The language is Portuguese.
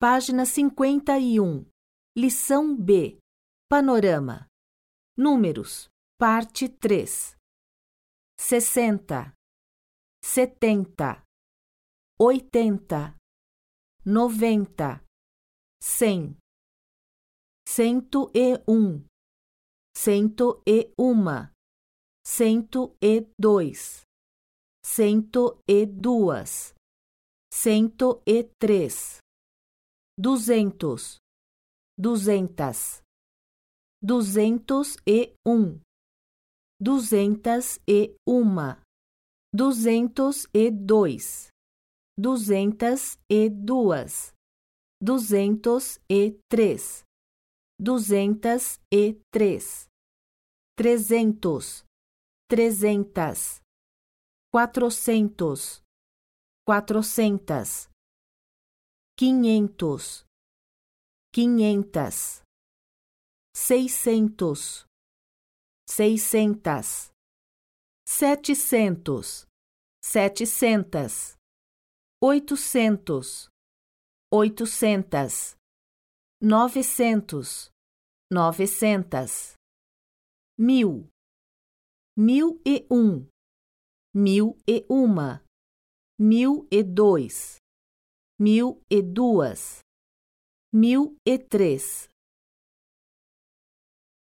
Página 51. Lição B. Panorama. Números. Parte 3. 60, 70, 80, 90, 100, 101, 101, 102, 102, 103 duzentos, duzentas, duzentos e um, duzentas e uma, duzentos e dois, duzentas e duas, duzentos e três, duzentas e três, trezentos, trezentas, quatrocentos, quatrocentas quinhentos, quinhentas, seiscentos, seiscentas, setecentos, setecentas, oitocentos, oitocentas, novecentos, novecentas, mil, mil e um, mil e uma, mil e dois mil e duas, mil e três,